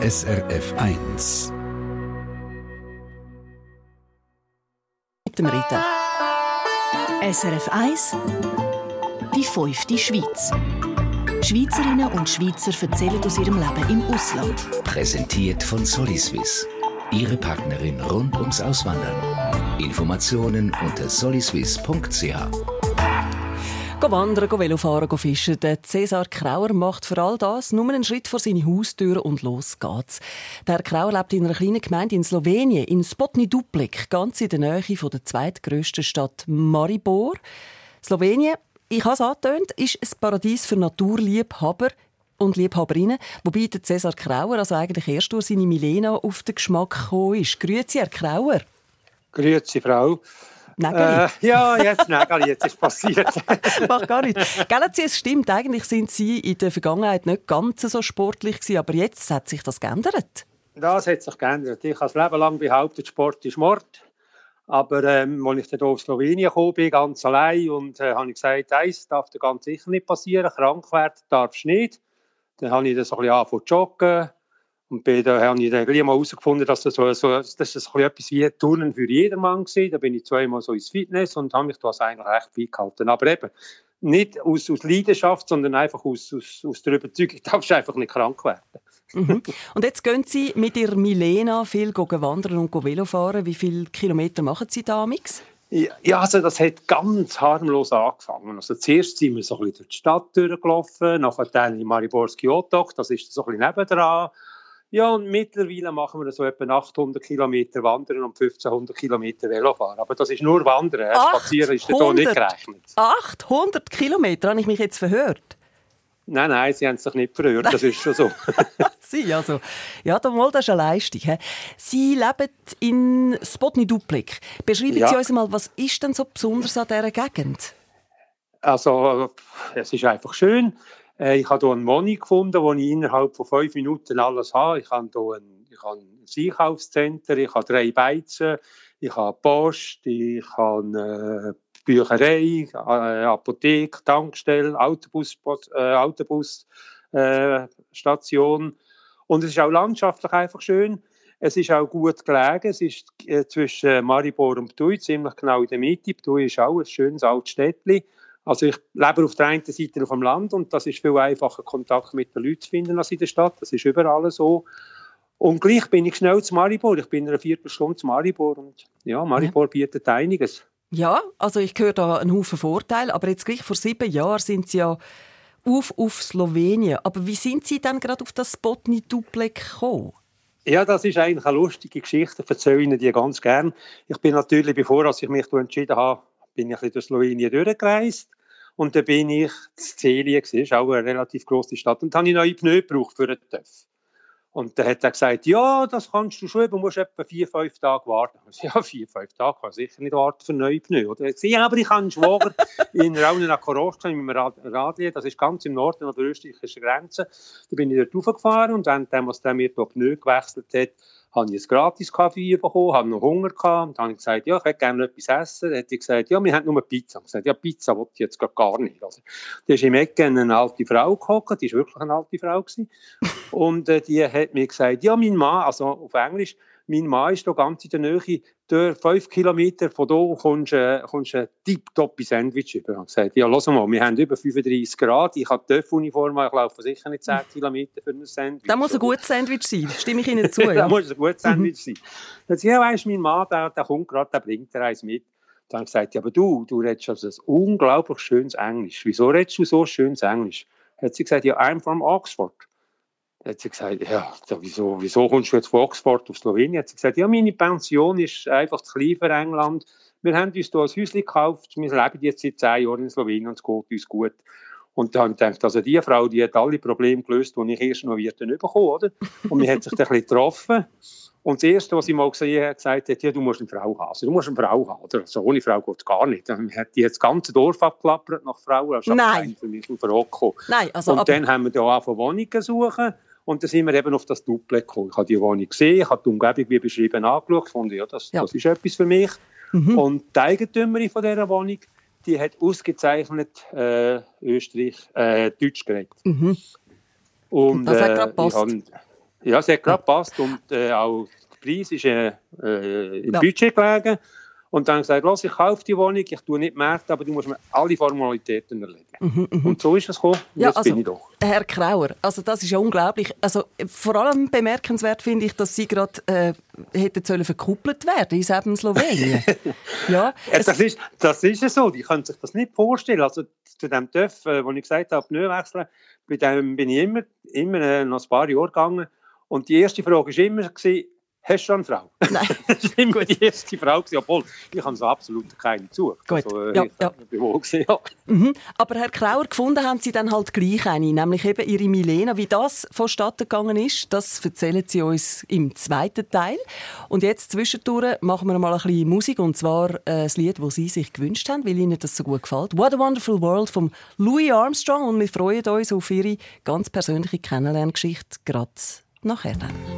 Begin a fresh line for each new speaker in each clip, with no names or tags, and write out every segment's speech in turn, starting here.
SRF 1.
Mit dem Reden. SRF 1 Die fünfte Schweiz. Schweizerinnen und Schweizer erzählen aus ihrem Leben im Ausland.
Präsentiert von Soliswiss. Ihre Partnerin rund ums Auswandern. Informationen unter soliswiss.ch.
Go wandern, go Velofahren, go fischen. Der Cäsar Krauer macht für all das nur einen Schritt vor seine Haustür und los geht's. Der Herr Krauer lebt in einer kleinen Gemeinde in Slowenien, in Spotni Duplik, ganz in der Nähe von der zweitgrößten Stadt Maribor. Slowenien, ich habe es angetönt, ist ein Paradies für Naturliebhaber und Liebhaberinnen, wobei der Cäsar Krauer also eigentlich erst durch seine Milena auf den Geschmack gekommen ist. Grüezi, Herr Krauer.
Grüezi, Frau.
Nägeli.
Äh, ja, jetzt Nägeli, jetzt ist passiert.
Macht gar nicht. Gell, es stimmt, eigentlich sind Sie in der Vergangenheit nicht ganz so sportlich gewesen, aber jetzt hat sich das geändert.
Das hat sich geändert. Ich habe das Leben lang behauptet, Sport ist Mord. Aber ähm, als ich dann auf Slowenien gekommen bin, ganz allein, und äh, habe ich gesagt, eins darf dir ganz sicher nicht passieren, krank werden darfst du nicht. Dann habe ich das ein bisschen angefangen zu joggen. Und bei da habe ich dann gleich mal herausgefunden, dass das, so, so, das ist so etwas wie Turnen für jedermann war. Da bin ich zweimal so ins Fitness und habe mich das eigentlich recht fit gehalten. Aber eben, nicht aus, aus Leidenschaft, sondern einfach aus, aus, aus der Überzeugung, du darfst einfach nicht krank werden.
Mhm. Und jetzt gehen Sie mit Ihrer Milena viel wandern und Velofahren. Wie viele Kilometer machen Sie da, Mix?
Ja, also das hat ganz harmlos angefangen. Also zuerst sind wir so ein bisschen durch die Stadt durchgelaufen, nachher dann in Mariborski Otok, das ist so ein bisschen nebendran. Ja, und mittlerweile machen wir so etwa 800 Kilometer Wandern und 1500 Kilometer Velofahren. Aber das ist nur Wandern. 800, Spazieren ist da nicht gerechnet.
800 Kilometer, habe ich mich jetzt verhört?
Nein, nein, sie haben sich nicht verhört, das ist schon so.
sie, also. Ja, das ist eine Leistung. He? Sie leben in Spotni Duplik. Beschreiben ja. Sie uns mal, was ist denn so besonders an dieser Gegend?
Also, es ist einfach schön. Äh, ich habe hier eine Wohnung gefunden, wo ich innerhalb von fünf Minuten alles habe. Ich habe hier ein, ich habe ein Einkaufszentrum, ich habe drei Beizen, ich habe Post, ich habe eine Bücherei, eine Apotheke, Tankstelle, Autobus, äh, Autobusstation. Äh, und es ist auch landschaftlich einfach schön. Es ist auch gut gelegen. Es ist äh, zwischen Maribor und Btui, ziemlich genau in der Mitte. Btui ist auch ein schönes altes Städtchen. Also ich lebe auf der einen Seite auf dem Land und das ist viel einfacher, Kontakt mit den Leuten zu finden als in der Stadt. Das ist überall so. Und gleich bin ich schnell zu Maribor. Ich bin in einer Viertelstunde zu Maribor und ja, Maribor ja. bietet einiges.
Ja, also ich höre da einen Haufen Vorteile, aber jetzt gleich vor sieben Jahren sind Sie ja auf, auf Slowenien. Aber wie sind Sie dann gerade auf das Spotni Duplek gekommen?
Ja, das ist eigentlich eine lustige Geschichte. Ich erzähle Ihnen die ganz gern. Ich bin natürlich, bevor ich mich entschieden habe, bin ich durch Slowenien durchgereist. Und dann bin ich Celien, das ist auch eine relativ grosse Stadt, und da habe ich neue Pneu gebraucht für einen TÜV. Und dann hat er gesagt, ja, das kannst du schon, aber musst etwa vier, fünf Tage warten. Ich ja, vier, fünf Tage kann ich sicher nicht warten für neue Pneu. Oder? Gesagt, ja, aber ich habe einen Schwager in Raunen nach Koroschka, mit einem Radli, das ist ganz im Norden an der österreichischen Grenze. Da bin ich dort raufgefahren und dann, als der mir die Pneu gewechselt hat, habe ich ein gratis Kaffee bekommen, habe noch Hunger gehabt. Und dann habe ich gesagt, ja, ich hätte gerne etwas essen. Dann hat ich gesagt, ja, wir haben nur Pizza. Ich gesagt, ja, Pizza wollte ich jetzt gar nicht. Also, da ist im Ecken eine alte Frau gehockt, die war wirklich eine alte Frau. Gewesen. Und äh, die hat mir gesagt, ja, mein Mann, also auf Englisch, mein Mann ist da ganz in der Nähe, durch fünf Kilometer von hier kommst du äh, ein tipptoppe Sandwich über. Ich habe gesagt, ja, lass mal, wir haben über 35 Grad, ich habe die Uniform, ich laufe sicher nicht 10 Kilometer für ein Sandwich.
Das muss ein gutes Sandwich sein, stimme ich Ihnen zu.
Ja? das muss ein gutes Sandwich sein. Dann ja, weißt du, mein Mann, der, der kommt gerade, der bringt dir eins mit. Dann habe ich gesagt, ja, aber du, du redest also ein unglaublich schönes Englisch. Wieso redest du so schönes Englisch? Hat sie gesagt, ja, I'm from Oxford hat sie gesagt, ja, wieso, wieso kommst du jetzt von Oxford auf Slowenien? Hat sie gesagt, ja, meine Pension ist einfach zu klein für England. Wir haben uns hier ein Häuschen gekauft, wir leben jetzt seit zehn Jahren in Slowenien und es geht uns gut. Und dann habe ich gedacht, also die Frau, die hat alle Probleme gelöst, die ich erst noch wieder bekommen, oder? Und man hat sich dann ein bisschen getroffen. Und das Erste, was sie mal gesehen hat, gesagt hat, ja, du musst eine Frau haben. Also, du musst eine Frau haben. Oder? Also, ohne Frau geht es gar nicht. Dann hat die das ganze Dorf abgeklappert nach Frauen.
Ist Nein.
für mich in Frage
Nein, also,
Und dann haben wir da angefangen, Wohnungen suchen. Und dann sind wir eben auf das Duplex gekommen. Ich habe die Wohnung gesehen, ich habe die Umgebung wie beschrieben angeschaut, fand, ja, das, ja. das ist etwas für mich. Mhm. Und die Eigentümerin von dieser Wohnung, die hat ausgezeichnet äh, Österreich, äh, Deutsch geredet.
Mhm.
Und,
das hat äh, gerade gepasst.
Ja, es hat gerade gepasst und äh, auch der Preis ist äh, äh, im ja. Budget gelegen. Und dann gesagt, los, ich kaufe die Wohnung, ich tue nicht Märkte, aber du musst mir alle Formalitäten erledigen. Mhm, mh. Und so ist es gekommen.
Ja, also, bin ich doch. Herr Krauer, also das ist ja unglaublich. Also vor allem bemerkenswert finde ich, dass Sie gerade äh, hätten sollen verkuppelt werden in eben Slowenien.
ja, ja das, ist, das ist ja so. Die können sich das nicht vorstellen. Also zu dem TÜV, äh, wo ich gesagt habe, neu wechseln, bei dem bin ich immer, immer äh, noch ein paar Jahre gegangen. Und die erste Frage war immer, Hast du schon eine Frau? Nein. das war immer die erste Frau, obwohl ich habe so absolut keine gesucht.
Gut. Also, ja, ja. Gewesen, ja. Mhm. Aber Herr Krauer, gefunden haben Sie dann halt gleich eine, nämlich eben Ihre Milena. Wie das vonstatten gegangen ist, das erzählen Sie uns im zweiten Teil. Und jetzt zwischendurch machen wir mal ein bisschen Musik, und zwar äh, das Lied, das Sie sich gewünscht haben, weil Ihnen das so gut gefällt. «What a Wonderful World» von Louis Armstrong. Und wir freuen uns auf Ihre ganz persönliche Kennenlerngeschichte, gerade nachher dann.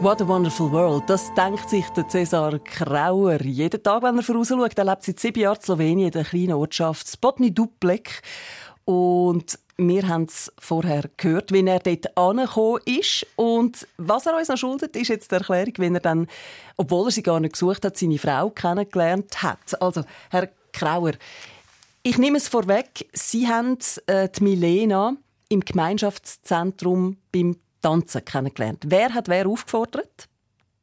What a Wonderful World, das denkt sich der Cesar Krauer. Jeden Tag, wenn er vorausschaut, er lebt seit sieben Jahren in Slowenien in der kleinen Ortschaft Spotny Duplek. Und wir haben es vorher gehört, wie er dort angekommen ist. Und was er uns noch schuldet, ist jetzt die Erklärung, wie er dann, obwohl er sie gar nicht gesucht hat, seine Frau kennengelernt hat. Also, Herr Krauer, ich nehme es vorweg, Sie haben äh, die Milena im Gemeinschaftszentrum beim Tanzen kennengelernt. Wer hat wer aufgefordert?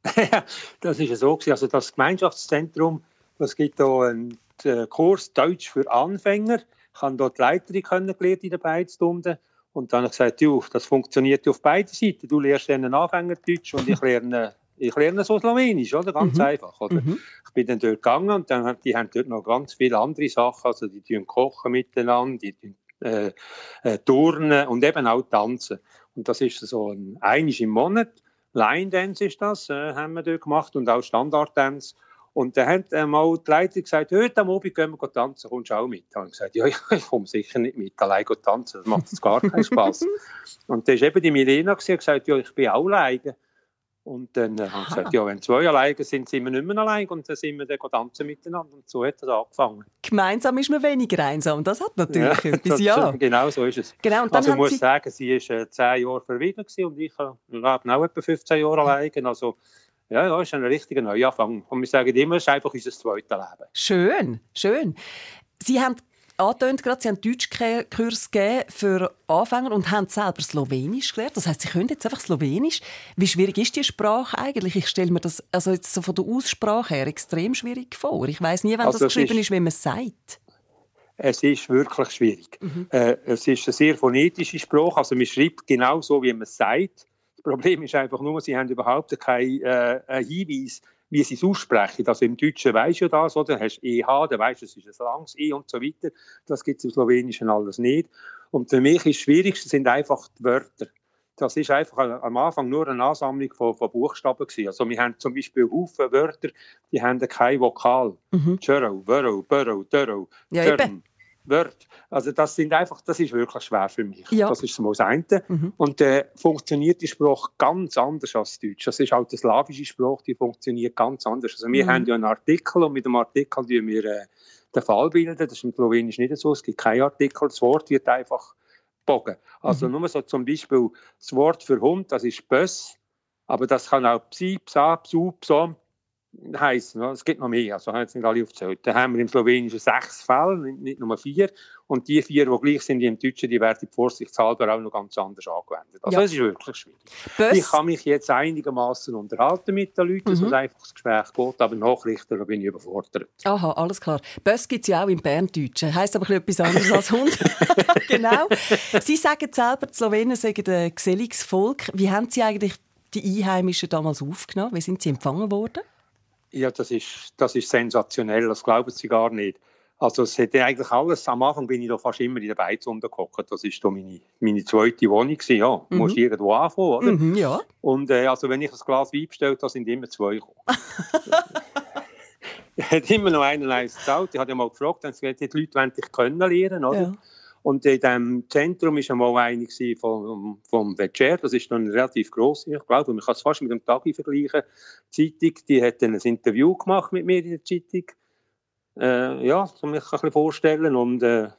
das ist so Also das Gemeinschaftszentrum, das gibt hier einen äh, Kurs Deutsch für Anfänger. Ich habe dort die Leiterin kennengelernt in den beiden Stunden. Und dann habe ich gesagt, du, das funktioniert auf beiden Seiten. Du lernst einen Anfängerdeutsch und ich lerne, ich lerne so Slowenisch, oder? Ganz mhm. einfach, oder? Mhm. Ich bin dann dort gegangen und dann, die haben dort noch ganz viele andere Sachen. Also die tun kochen miteinander, die tun, äh, äh, turnen und eben auch tanzen. Und das ist so ein einiges im Monat. Line Dance ist das, äh, haben wir dort gemacht und auch Standard Dance. Und da hat äh, mal die Leitung gesagt, heute am Abend gehen wir tanzen, kommst du auch mit? Da habe ich gesagt, ja, ich komme sicher nicht mit, allein tanzen, das macht jetzt gar keinen Spaß. und da ist eben die Milena gesagt, ja, ich bin auch alleine. Und dann äh, haben sie gesagt, ja, wenn zwei alleine sind, sind wir nicht mehr allein und dann sind wir dann tanzen miteinander. Und so hat das angefangen.
Gemeinsam ist man weniger einsam. Das hat natürlich ja, etwas, ja.
Genau so ist es.
Genau,
und dann also ich muss sie... sagen, sie war äh, zehn Jahre verwiesen und ich äh, lebe auch etwa 15 Jahre allein. Also ja, das ist ein richtiger Neuanfang. Und wir sagen immer, es ist einfach unser zweites Leben.
Schön, schön. Sie haben angetönt gerade, Sie haben Deutschkurs gegeben für Anfänger und haben selber Slowenisch gelernt. Das heißt, Sie können jetzt einfach Slowenisch. Wie schwierig ist die Sprache eigentlich? Ich stelle mir das also jetzt so von der Aussprache her extrem schwierig vor. Ich weiß nie, wenn also das geschrieben ist, ist, wie man es sagt.
Es ist wirklich schwierig. Mhm. Äh, es ist eine sehr phonetische Sprache. Also man schreibt genau so, wie man es sagt. Das Problem ist einfach nur, sie haben überhaupt keinen äh, Hinweis wie sie es aussprechen. Also im Deutschen weisst du das, oder? Du hast EH, dann weisst du, es ist ein langes E und so weiter. Das gibt es im Slowenischen alles nicht. Und für mich ist das Schwierigste sind einfach die Wörter. Das ist einfach am Anfang nur eine Ansammlung von, von Buchstaben gewesen. Also wir haben zum Beispiel Haufen Wörter, die haben kein Vokal. Mhm. Churro, Burrow, Burrow, Dörrow,
ja, eben.
Wörter. Also das sind einfach, das ist wirklich schwer für mich. Ja. Das ist das eine. Mhm. Und äh, funktioniert die Sprache ganz anders als Deutsch. Das ist halt eine slawische Sprache, die funktioniert ganz anders. Also wir mhm. haben ja einen Artikel und mit dem Artikel tun wir äh, den Fall bilden. Das ist im Slowenisch nicht so. Es gibt keinen Artikel. Das Wort wird einfach bogen. Also mhm. nur so zum Beispiel das Wort für Hund, das ist Böss. Aber das kann auch Psi, Psa, Psu, Psom, heißen. Es gibt noch mehr, also haben jetzt nicht alle aufgezählt. Da haben wir im Slowenischen sechs Fälle, nicht nur vier. Und die vier, die gleich sind wie im Deutschen, die werden vorsichtshalber auch noch ganz anders angewendet. Also ja. es ist wirklich schwierig. Bös. Ich kann mich jetzt einigermaßen unterhalten mit den Leuten, mhm. so einfach das Gespräch geht, aber Nachrichten, da bin ich überfordert.
Aha, alles klar. Bös gibt es ja auch im Berndeutschen, heisst aber etwas anderes als Hund. genau. Sie sagen selber, die Slowenen seien ein geselliges Volk. Wie haben Sie eigentlich die Einheimischen damals aufgenommen? Wie sind sie empfangen worden?
Ja, das ist, das ist sensationell, das glauben Sie gar nicht. Also es hätte eigentlich alles, am Anfang bin ich da fast immer in der Beiz untergehockt, das ist da meine, meine zweite Wohnung gewesen, ja. Mhm. Musst irgendwo anfangen, oder?
Mhm, ja.
Und äh, also wenn ich ein Glas Wein bestellt da sind immer zwei gekommen. hat immer noch einen eins gezahlt. Ich habe ja mal gefragt, dann gesagt, die Leute wollen dich können lernen, oder? Ja. Und in diesem Zentrum war einmal einer vom, vom Vecer, das ist dann relativ gross, ich glaube, man kann es fast mit dem Tagi vergleichen. Die Zeitung, die hat dann ein Interview gemacht mit mir in der Zeitung. Äh, ja, das kann mich ein bisschen vorstellen. Und äh,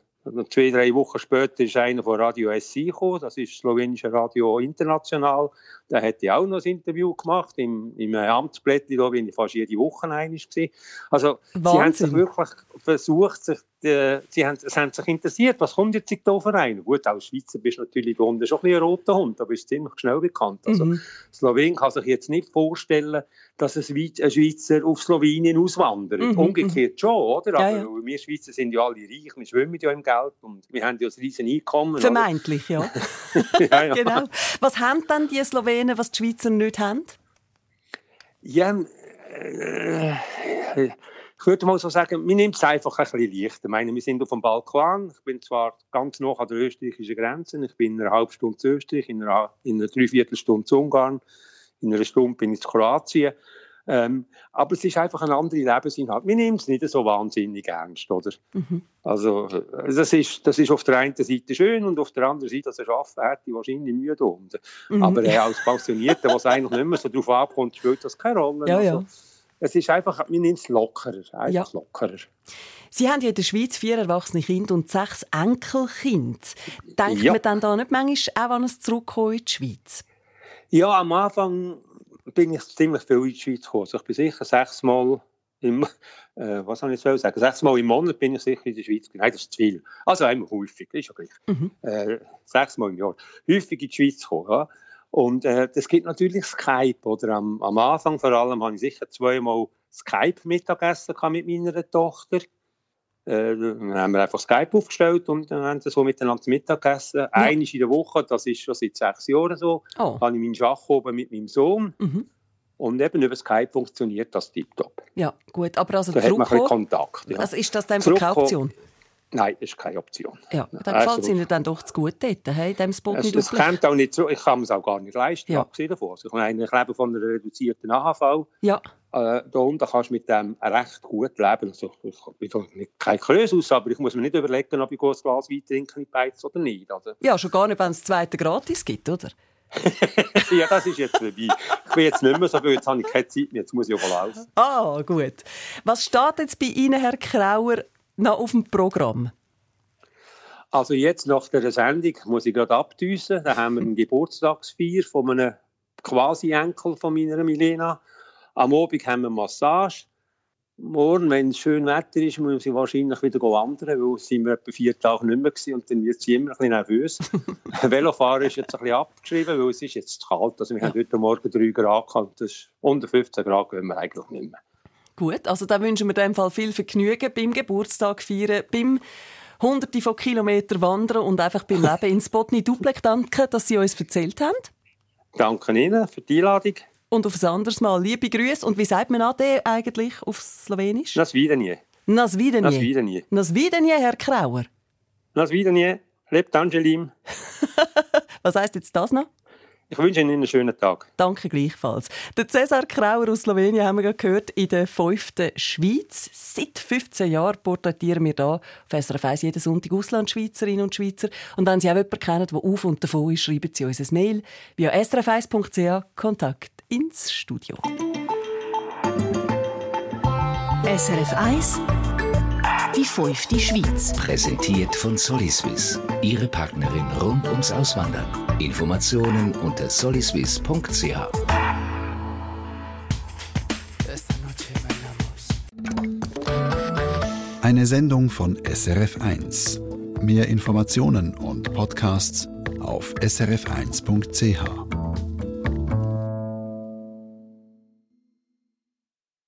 zwei, drei Wochen später ist einer von Radio SI gekommen, das ist slowenische Radio International. Da hat er auch noch ein Interview gemacht im, im Amtsblättchen, da bin ich fast jede Woche einig Also Wahnsinn. sie haben sich wirklich versucht, sich äh, sie haben, es haben sich interessiert, was kommt jetzt da für einen? Gut, als Schweizer bist du natürlich unten schon ein, ein roter Hund, aber ist ziemlich schnell bekannt. Also, mhm. Slowenien kann sich jetzt nicht vorstellen, dass ein Schweizer auf Slowenien auswandert. Mhm. Umgekehrt schon, oder? Aber ja, ja. wir Schweizer sind ja alle reich, wir schwimmen ja im Geld und wir haben ja ein riesen Einkommen.
Vermeintlich, ja. ja, ja. genau. Was haben dann die Slowenen, was die Schweizer nicht haben?
Ja, äh, ich würde mal so sagen, mir nimmt es einfach ein bisschen leicht. Ich meine, wir sind auf dem Balkan. Ich bin zwar ganz nah an der österreichischen Grenze. Ich bin in einer halben Stunde zu Österreich, in einer, in einer Dreiviertelstunde zu Ungarn, in einer Stunde bin ich zu Kroatien. Ähm, aber es ist einfach ein anderer Lebensinhalt. Wir nehmen es nicht so wahnsinnig ernst, oder? Mhm. Also, das ist, das ist auf der einen Seite schön und auf der anderen Seite, dass er arbeiten hätte, wahrscheinlich Mühe da unten. Mhm. Aber äh, als Pensionierter, was eigentlich nicht mehr so darauf ankommt, spielt das keine Rolle.
Ja,
also,
ja.
Es ist einfach, wir nehmen es lockerer, einfach ja. lockerer.
Sie haben ja in der Schweiz vier erwachsene Kinder und sechs Enkelkinder. Denkt ja. man dann da nicht manchmal auch an ein Zurückkommen in die Schweiz?
Ja, am Anfang bin ich ziemlich viel in die Schweiz gekommen. Also ich bin sicher sechsmal im, äh, was soll ich jetzt sagen, sechsmal im Monat bin ich sicher in der Schweiz. Nein, das ist zu viel. Also einmal häufig, ist ja gleich. Mhm. Äh, sechsmal im Jahr. Häufig in die Schweiz gekommen, ja. Und äh, das gibt natürlich Skype. Oder am, am Anfang vor allem habe ich sicher zweimal Skype-Mittagessen mit meiner Tochter. Äh, dann haben wir einfach Skype aufgestellt und dann haben sie so miteinander Mittagessen. Ja. Einmal in der Woche, das ist schon seit sechs Jahren so, oh. habe ich meinen Schach oben mit meinem Sohn. Mhm. Und eben über Skype funktioniert das tiptop.
Ja, gut. Aber also
da hat man ein Kontakt. Ja.
Also ist das dann keine Option?
Nein, das ist keine Option.
Ja, dann also, gefällt es Ihnen dann doch zu gut dort, hey, in diesem Spot
es, es kommt auch nicht so, ich kann es auch gar nicht leisten, ja. abgesehen davon. Also ich, meine, ich lebe von einer reduzierten AHV.
Ja.
Äh, da unten kannst du mit dem recht gut leben. Also, ich bin nicht kein Krösus, aber ich muss mir nicht überlegen, ob ich ein Glas Wein trinke mit Beiz oder nicht. Also.
Ja, schon gar nicht, wenn es zweite gratis gibt, oder?
ja, das ist jetzt vorbei. Ich bin jetzt nicht mehr so gut, jetzt habe ich keine Zeit mehr, jetzt muss ich auch laufen.
Ah, gut. Was steht jetzt bei Ihnen, Herr Krauer, noch auf dem Programm?
Also jetzt nach der Sendung muss ich gerade abdüsen. Da haben wir eine Geburtstagsfeier von einem quasi Enkel von meiner Milena. Am Abend haben wir Massage. Morgen, wenn es schön Wetter ist, muss sie wahrscheinlich wieder wandern, weil sind wir etwa vier Tage nicht mehr gewesen und dann wird sie immer ein bisschen nervös. Velofahren ist jetzt ein bisschen abgeschrieben, weil es ist jetzt zu kalt. Also wir ja. haben heute Morgen 3 Grad gehabt, das ist unter 15 Grad gehen wir eigentlich nicht mehr.
Gut, also da wünschen wir in dem Fall viel Vergnügen beim Geburtstag feiern, beim hunderte von Kilometern wandern und einfach beim Leben in Spotny Duplek. Danke, dass Sie uns erzählt haben.
Danke Ihnen für die Einladung.
Und auf ein anderes Mal. Liebe Grüße. Und wie sagt man Ade eigentlich auf Slowenisch?
Nasvidenie.
Nasvidenie.
Nasvidenie.
Nasvidenie, Herr Krauer.
Nasvidenie. Lebt Angelim.
Was heißt jetzt das noch?
Ich wünsche Ihnen einen schönen Tag.
Danke gleichfalls. Der Cesar Krauer aus Slowenien haben wir gehört in der fünften Schweiz. Seit 15 Jahren porträtieren wir hier auf SRF 1 jeden Sonntag Auslandschweizerinnen und Schweizer. Und wenn Sie auch jemanden kennen, der auf und davon ist, schreiben Sie uns ein Mail via srf1.ch Kontakt ins Studio.
SRF 1 die fünfte Schweiz.
Präsentiert von Soliswiss. Ihre Partnerin rund ums Auswandern. Informationen unter soliswiss.ch.
Eine Sendung von SRF1. Mehr Informationen und Podcasts auf srf1.ch.